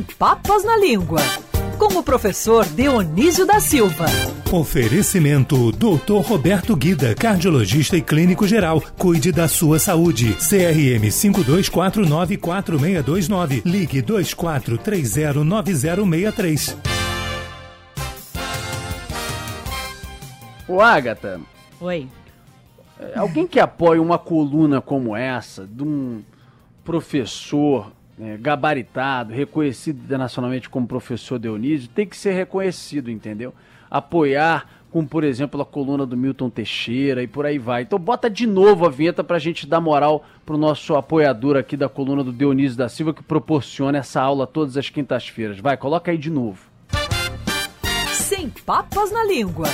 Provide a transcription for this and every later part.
Sem papas na língua. Com o professor Dionísio da Silva. Oferecimento Dr. Roberto Guida, cardiologista e clínico geral. Cuide da sua saúde. CRM 52494629. Ligue 24309063. Ô, Agatha, Oi. é, alguém que apoia uma coluna como essa, de um professor né, gabaritado, reconhecido internacionalmente como professor Dionísio, tem que ser reconhecido, entendeu? Apoiar, como por exemplo a coluna do Milton Teixeira e por aí vai. Então bota de novo a vinheta pra gente dar moral pro nosso apoiador aqui da coluna do Dionísio da Silva, que proporciona essa aula todas as quintas-feiras. Vai, coloca aí de novo. Sem papas na língua.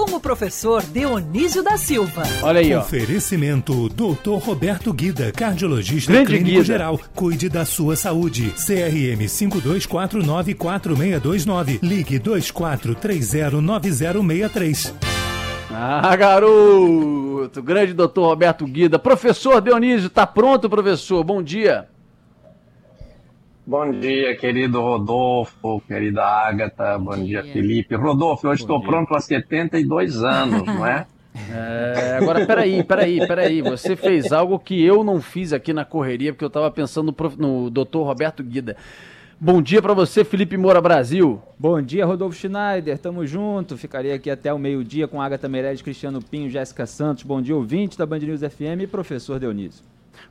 Com o professor Dionísio da Silva. Olha aí, ó. Oferecimento Dr. Roberto Guida, cardiologista Grande e clínico Guida. geral. Cuide da sua saúde. CRM 52494629. Ligue 24309063. Ah, garoto! Grande doutor Roberto Guida. Professor Dionísio, tá pronto, professor? Bom dia. Bom dia, querido Rodolfo, querida Agatha, bom dia, Felipe. Rodolfo, eu estou pronto há 72 anos, não é? É, agora, peraí, peraí, peraí. Você fez algo que eu não fiz aqui na correria, porque eu tava pensando no, prof... no doutor Roberto Guida. Bom dia pra você, Felipe Moura Brasil. Bom dia, Rodolfo Schneider, tamo junto. Ficaria aqui até o meio-dia com Agatha Meirelles, Cristiano Pinho, Jéssica Santos. Bom dia, ouvinte da Band News FM e professor Dionísio.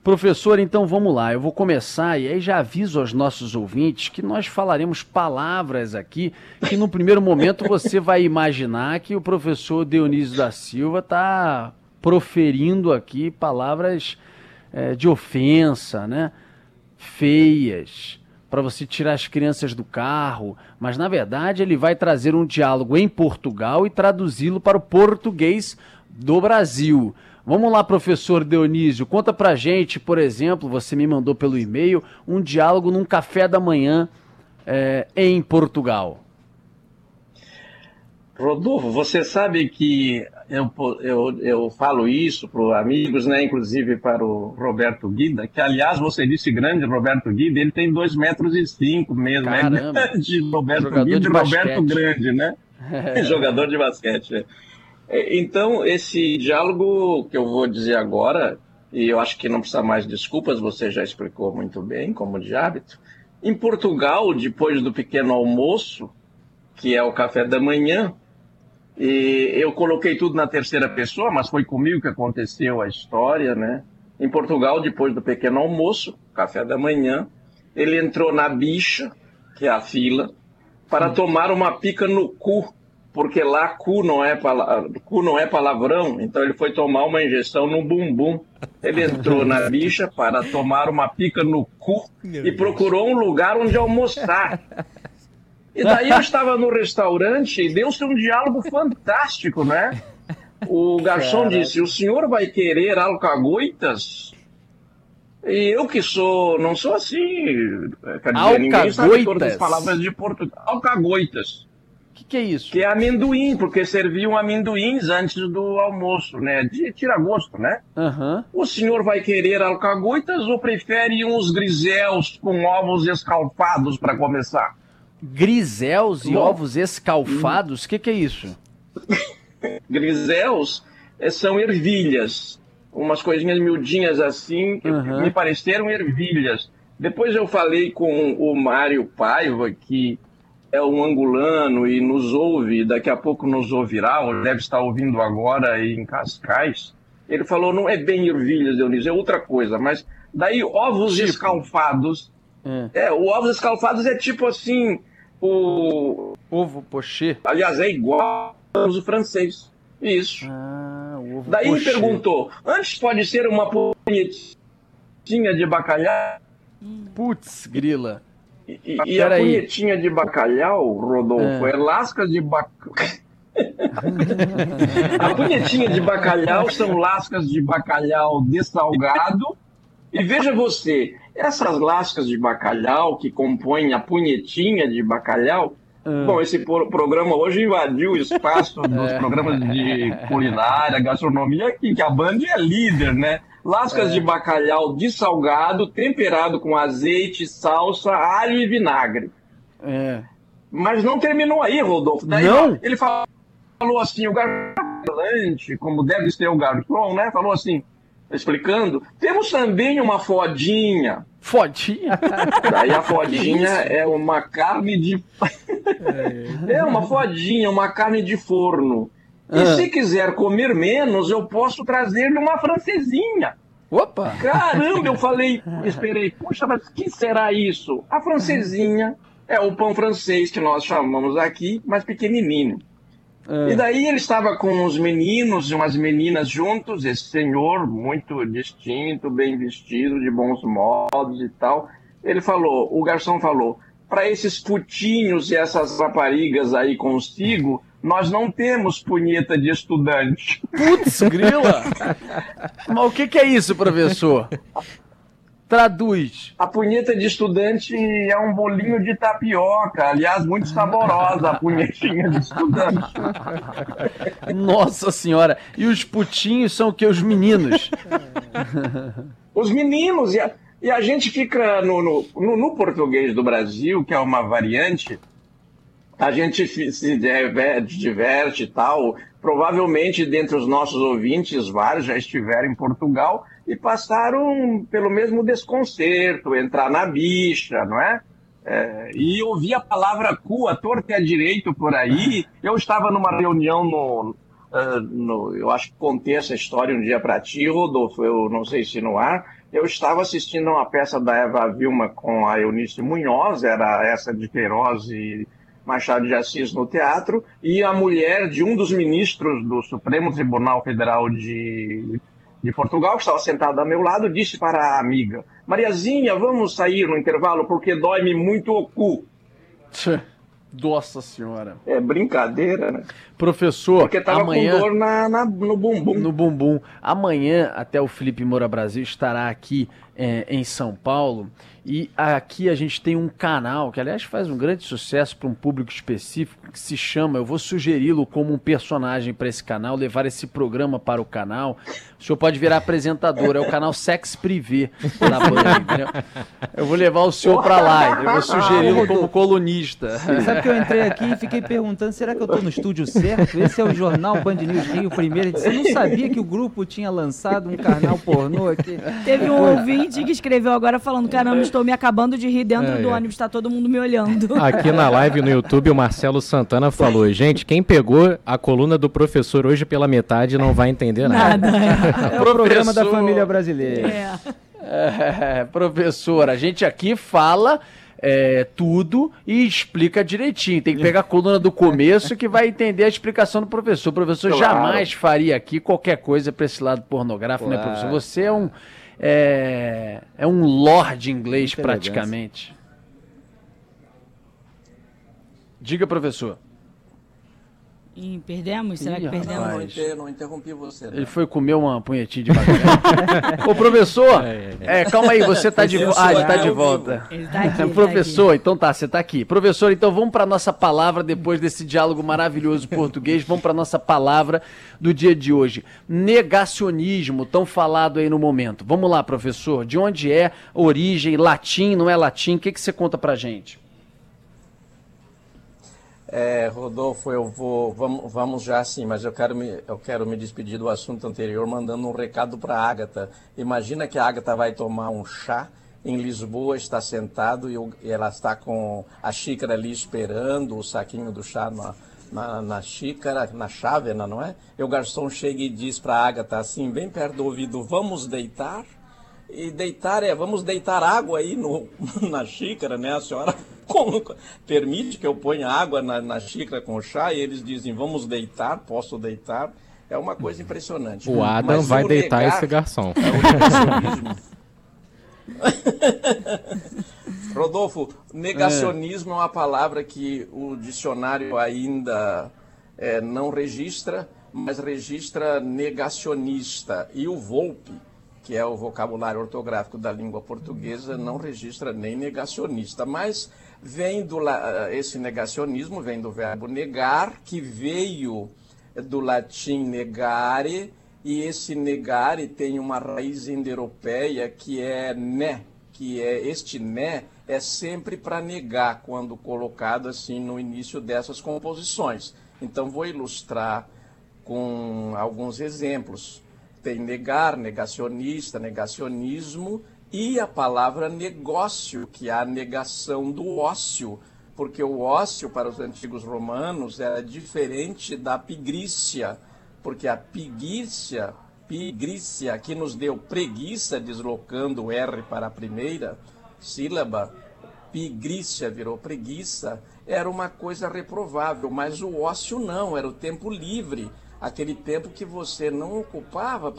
Professor, então vamos lá. Eu vou começar e aí já aviso aos nossos ouvintes que nós falaremos palavras aqui que no primeiro momento você vai imaginar que o professor Dionísio da Silva está proferindo aqui palavras eh, de ofensa, né? Feias, para você tirar as crianças do carro, mas na verdade ele vai trazer um diálogo em Portugal e traduzi-lo para o português do Brasil. Vamos lá, professor Dionísio, conta pra gente, por exemplo, você me mandou pelo e-mail, um diálogo num café da manhã eh, em Portugal. Rodolfo, você sabe que eu, eu, eu falo isso para amigos, né, inclusive para o Roberto Guida, que aliás você disse grande Roberto Guida, ele tem 2 metros e cinco mesmo, Caramba. né? De Roberto Jogador Guida de e Roberto. Grande, né? Jogador de basquete. é. É, Então, esse diálogo que eu vou dizer agora, e eu acho que não precisa mais desculpas, você já explicou muito bem, como de hábito. Em Portugal, depois do pequeno almoço, que é o café da manhã, e eu coloquei tudo na terceira pessoa, mas foi comigo que aconteceu a história, né? Em Portugal, depois do pequeno almoço, café da manhã, ele entrou na bicha, que é a fila, para tomar uma pica no cu, porque lá cu não é, pala- cu não é palavrão, então ele foi tomar uma injeção no bumbum. Ele entrou na bicha para tomar uma pica no cu e procurou um lugar onde almoçar. E daí eu estava no restaurante e deu-se um diálogo fantástico, né? O garçom disse: O senhor vai querer alcagoitas? E eu que sou, não sou assim, quer dizer, ninguém sabe todas as palavras de Portugal. Alcagoitas, que, que é isso? que é amendoim, porque serviam amendoins antes do almoço, né? De tira-gosto, né? Aham. O senhor vai querer alcagoitas ou prefere uns grisels com ovos escalfados para começar? Grisels e Bom. ovos escalfados? O que, que é isso? Grisels eh, são ervilhas, umas coisinhas miudinhas assim, que Uhum. me pareceram ervilhas. Depois eu falei com o Mário Paiva, que é um angolano e nos ouve, daqui a pouco nos ouvirá, ou deve estar ouvindo agora em Cascais. Ele falou, não é bem ervilhas, Dionísio, é outra coisa, mas daí ovos Tipo? escalfados. É. É, o ovos escalfados é tipo assim, o... Ovo pochê. aliás, é igual ao francês. Isso. Ah, ovo Daí ele pochê. perguntou: antes pode ser uma punhetinha de bacalhau? Putz, grila. E, e- a punhetinha de bacalhau, Rodolfo, É. é, lascas de bacalhau. a punhetinha de bacalhau são lascas de bacalhau dessalgado. E veja você, essas lascas de bacalhau que compõem a punhetinha de bacalhau. Ah. Bom, esse pro- programa hoje invadiu o espaço dos É. programas de culinária, gastronomia, que a Band é líder, né? Lascas é. de bacalhau de salgado, temperado com azeite, salsa, alho e vinagre. É. Mas não terminou aí, Rodolfo. Daí não? Ele falou assim, o garçom, como deve ser o garçom, né? Falou assim, explicando, temos também uma fodinha. Fodinha? Daí a fodinha é uma carne de... É. é uma fodinha, uma carne de forno. E ah. se quiser comer menos, eu posso trazer-lhe uma francesinha. Opa! Caramba, eu falei, esperei, puxa, mas que será isso? A francesinha é o pão francês que nós chamamos aqui, mas pequenininho. É. E daí ele estava com uns meninos e umas meninas juntos, esse senhor muito distinto, bem vestido, de bons modos e tal. Ele falou, o garçom falou, para esses putinhos e essas raparigas aí consigo, nós não temos punheta de estudante. Putz, grila! Mas o que, que é isso, professor? Traduz. A punheta de estudante é um bolinho de tapioca. Aliás, muito saborosa a punhetinha de estudante. Nossa senhora. E os putinhos são o que? Os meninos? Os meninos. E a, e a gente fica no, no, no, no português do Brasil, que é uma variante, a gente se diverte e tal. Provavelmente, dentre os nossos ouvintes, vários já estiveram em Portugal e passaram pelo mesmo desconcerto, entrar na bicha, não é? é e ouvir a palavra cu a torta e a direito por aí. Eu estava numa reunião no, uh, no, Eu acho que contei essa história um dia para ti, Rodolfo, eu não sei se no ar. Eu estava assistindo uma peça da Eva Vilma com a Eunice Munhoz, era essa de Queiroz e Machado de Assis no teatro, e a mulher de um dos ministros do Supremo Tribunal Federal de, de Portugal, que estava sentada ao meu lado, disse para a amiga: Mariazinha, vamos sair no intervalo porque dói-me muito o cu. Nossa senhora. É brincadeira, né? Professor, Porque tava amanhã... com dor na, na, no bumbum. No bumbum. Amanhã, até o Felipe Moura Brasil estará aqui é, em São Paulo e aqui a gente tem um canal que, aliás, faz um grande sucesso para um público específico que se chama. Eu vou sugeri-lo como um personagem para esse canal, levar esse programa para o canal. O senhor pode virar apresentador, é o canal Sex Privé da Band. Eu vou levar o senhor para lá, eu vou sugeri-lo como colunista. Sabe que eu entrei aqui e fiquei perguntando: será que eu estou no estúdio certo? Esse é o jornal Band News Rio primeiro. Você não sabia que o grupo tinha lançado um canal pornô aqui? Teve um ouvinte que escreveu agora falando: caramba, estou me acabando de rir dentro é, do é. ônibus, está todo mundo me olhando. Aqui na live no YouTube, o Marcelo Santana falou: gente, quem pegou a coluna do professor hoje pela metade não vai entender nada. nada é. é o programa da família brasileira. É. É, professor, a gente aqui fala é, tudo e explica direitinho. Tem que pegar a coluna do começo que vai entender a explicação do professor. O professor claro. jamais faria aqui qualquer coisa para esse lado pornográfico, claro. né, professor? Você é um é, é um lord inglês praticamente. Diga, professor. E perdemos? Será Ih, que perdemos? Rapaz. Não, não interrompi você. Ele foi comer uma punhetinha de bacalhau. Ô, professor, é, é, é, calma aí, você tá de volta. Ah, ele tá de volta. Ele tá aqui, professor, tá aqui. então tá, você tá aqui. Professor, então vamos para nossa palavra, depois desse diálogo maravilhoso português, vamos para nossa palavra do dia de hoje. Negacionismo, tão falado aí no momento. Vamos lá, professor, de onde é origem, latim, não é latim? O que, que você conta pra gente? É, Rodolfo, eu vou, vamos, vamos já sim, mas eu quero, me, eu quero me despedir do assunto anterior mandando um recado para a Agatha. Imagina que a Agatha vai tomar um chá em Lisboa, está sentado e, eu, e ela está com a xícara ali esperando, o saquinho do chá na, na, na xícara, na chávena, não é? E o garçom chega e diz para a Agatha assim, bem perto do ouvido, vamos deitar? E deitar é, vamos deitar água aí no, na xícara, né? A senhora como, permite que eu ponha água na, na xícara com chá e eles dizem, vamos deitar, posso deitar. É uma coisa impressionante. O Adam Mas vai deitar negar, esse garçom. É Rodolfo, negacionismo é. é uma palavra que o dicionário ainda é, não registra, mas registra negacionista. E o Volpe, que é o vocabulário ortográfico da língua portuguesa, não registra nem negacionista, mas vem do esse negacionismo vem do verbo negar, que veio do latim negare e esse negare tem uma raiz indo-europeia que é né, que é este né é sempre para negar quando colocado assim no início dessas composições. Então vou ilustrar com alguns exemplos. Tem negar, negacionista, negacionismo e a palavra negócio, que é a negação do ócio, porque o ócio para os antigos romanos era diferente da pigrícia, porque a pigrícia, pigrícia que nos deu preguiça deslocando o R para a primeira, sílaba, pigrícia virou preguiça, era uma coisa reprovável, mas o ócio não, era o tempo livre, aquele tempo que você não ocupava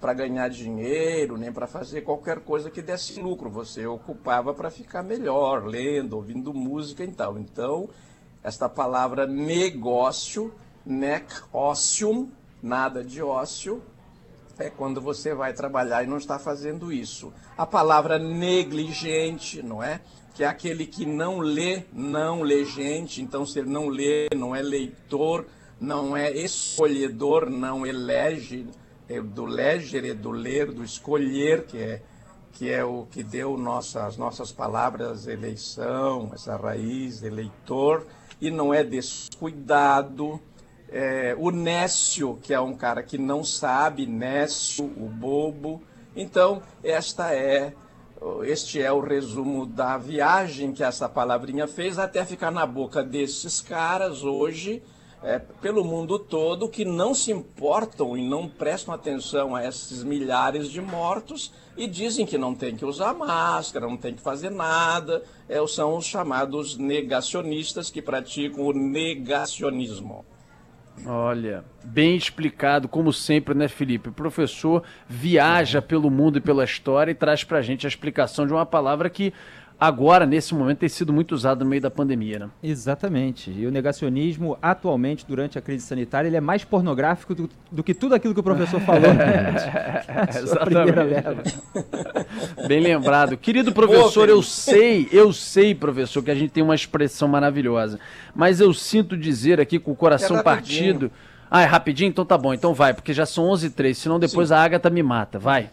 para ganhar dinheiro, nem para fazer qualquer coisa que desse lucro, você ocupava para ficar melhor, lendo, ouvindo música e tal. Então, esta palavra negócio, nec ocium, nada de ócio, é quando você vai trabalhar e não está fazendo isso. A palavra negligente, não é? Que é aquele que não lê, não lê gente. Então, se ele não lê, não é leitor, não é escolhedor, não elege. É do leger, é do ler, do escolher, que é, que é o que deu nossa, as nossas palavras eleição, essa raiz, eleitor. E não é descuidado, é, o Nécio, que é um cara que não sabe, Nécio, o bobo. Então, esta é, este é o resumo da viagem que essa palavrinha fez até ficar na boca desses caras hoje, é, pelo mundo todo, que não se importam e não prestam atenção a esses milhares de mortos e dizem que não tem que usar máscara, não tem que fazer nada. É, são os chamados negacionistas que praticam o negacionismo. Olha, bem explicado, como sempre, né, Felipe? O professor viaja pelo mundo e pela história e traz pra gente a explicação de uma palavra que agora, nesse momento, tem sido muito usado no meio da pandemia, né? Exatamente. E o negacionismo, atualmente, durante a crise sanitária, ele é mais pornográfico do, do que tudo aquilo que o professor falou. Né? Exatamente. Bem lembrado. Querido professor, eu sei, eu sei, professor, que a gente tem uma expressão maravilhosa, mas eu sinto dizer aqui com o coração é partido... Ah, é rapidinho? Então tá bom, então vai, porque já são 11 h 03 senão depois Sim. a Agatha me mata. Vai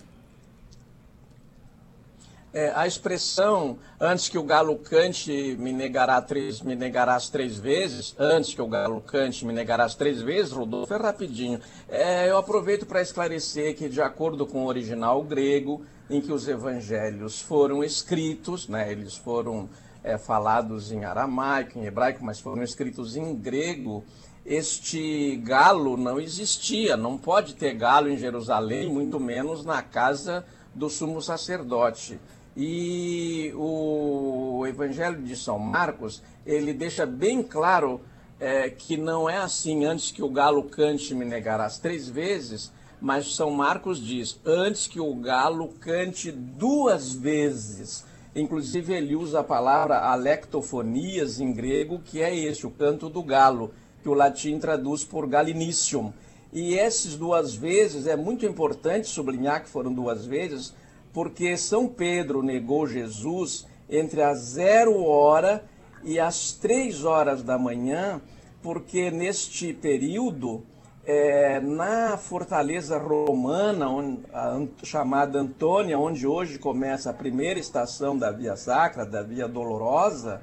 é, a expressão antes que o galo cante me negará três, me negarás três vezes, antes que o galo cante me negarás três vezes, Rodolfo, é rapidinho. É, eu aproveito para esclarecer que, de acordo com o original grego, em que os evangelhos foram escritos, né, eles foram é, falados em aramaico, em hebraico, mas foram escritos em grego, este galo não existia, não pode ter galo em Jerusalém, muito menos na casa do sumo sacerdote. E o Evangelho de São Marcos, ele deixa bem claro é, que não é assim, antes que o galo cante me negarás três vezes, mas São Marcos diz, antes que o galo cante duas vezes. Inclusive ele usa a palavra alectofonias em grego, que é este, o canto do galo, que o latim traduz por galinicium. E essas duas vezes, é muito importante sublinhar que foram duas vezes, porque São Pedro negou Jesus entre as zero hora e as três horas da manhã, porque neste período, é, na fortaleza romana, onde, a, chamada Antônia, onde hoje começa a primeira estação da Via Sacra, da Via Dolorosa,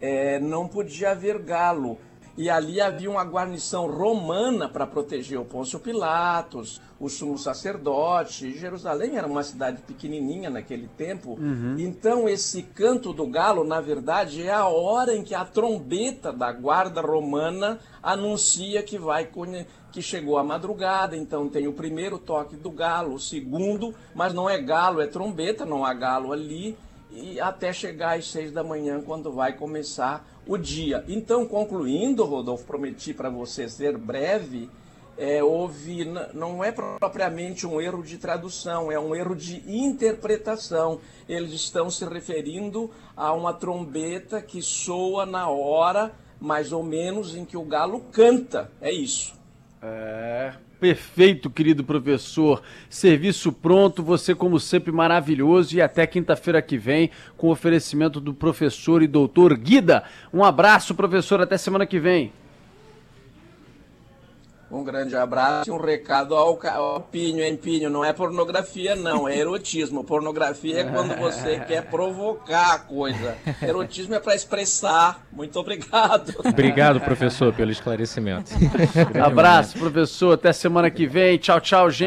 é, não podia haver galo e ali havia uma guarnição romana para proteger o Pôncio Pilatos, o sumo sacerdote. Jerusalém era uma cidade pequenininha naquele tempo. Uhum. Então, esse canto do galo, na verdade, é a hora em que a trombeta da guarda romana anuncia que vai que chegou a madrugada. Então, tem o primeiro toque do galo, o segundo, mas não é galo, é trombeta, não há galo ali. E até chegar às seis da manhã, quando vai começar o dia. Então, concluindo, Rodolfo, prometi para você ser breve, é, houve, não é propriamente um erro de tradução, é um erro de interpretação. Eles estão se referindo a uma trombeta que soa na hora, mais ou menos, em que o galo canta. É isso. É, Perfeito, querido professor. Serviço pronto, você como sempre maravilhoso e até quinta-feira que vem com oferecimento do professor e doutor Guida. Um abraço, professor, até semana que vem. Um grande abraço e um recado ao, ao Pinho, hein, Pinho? Não é pornografia, não, é erotismo. Pornografia é quando você quer provocar a coisa. Erotismo é para expressar. Muito obrigado. Obrigado, professor, pelo esclarecimento. Abraço, professor. Até semana que vem. Tchau, tchau, gente.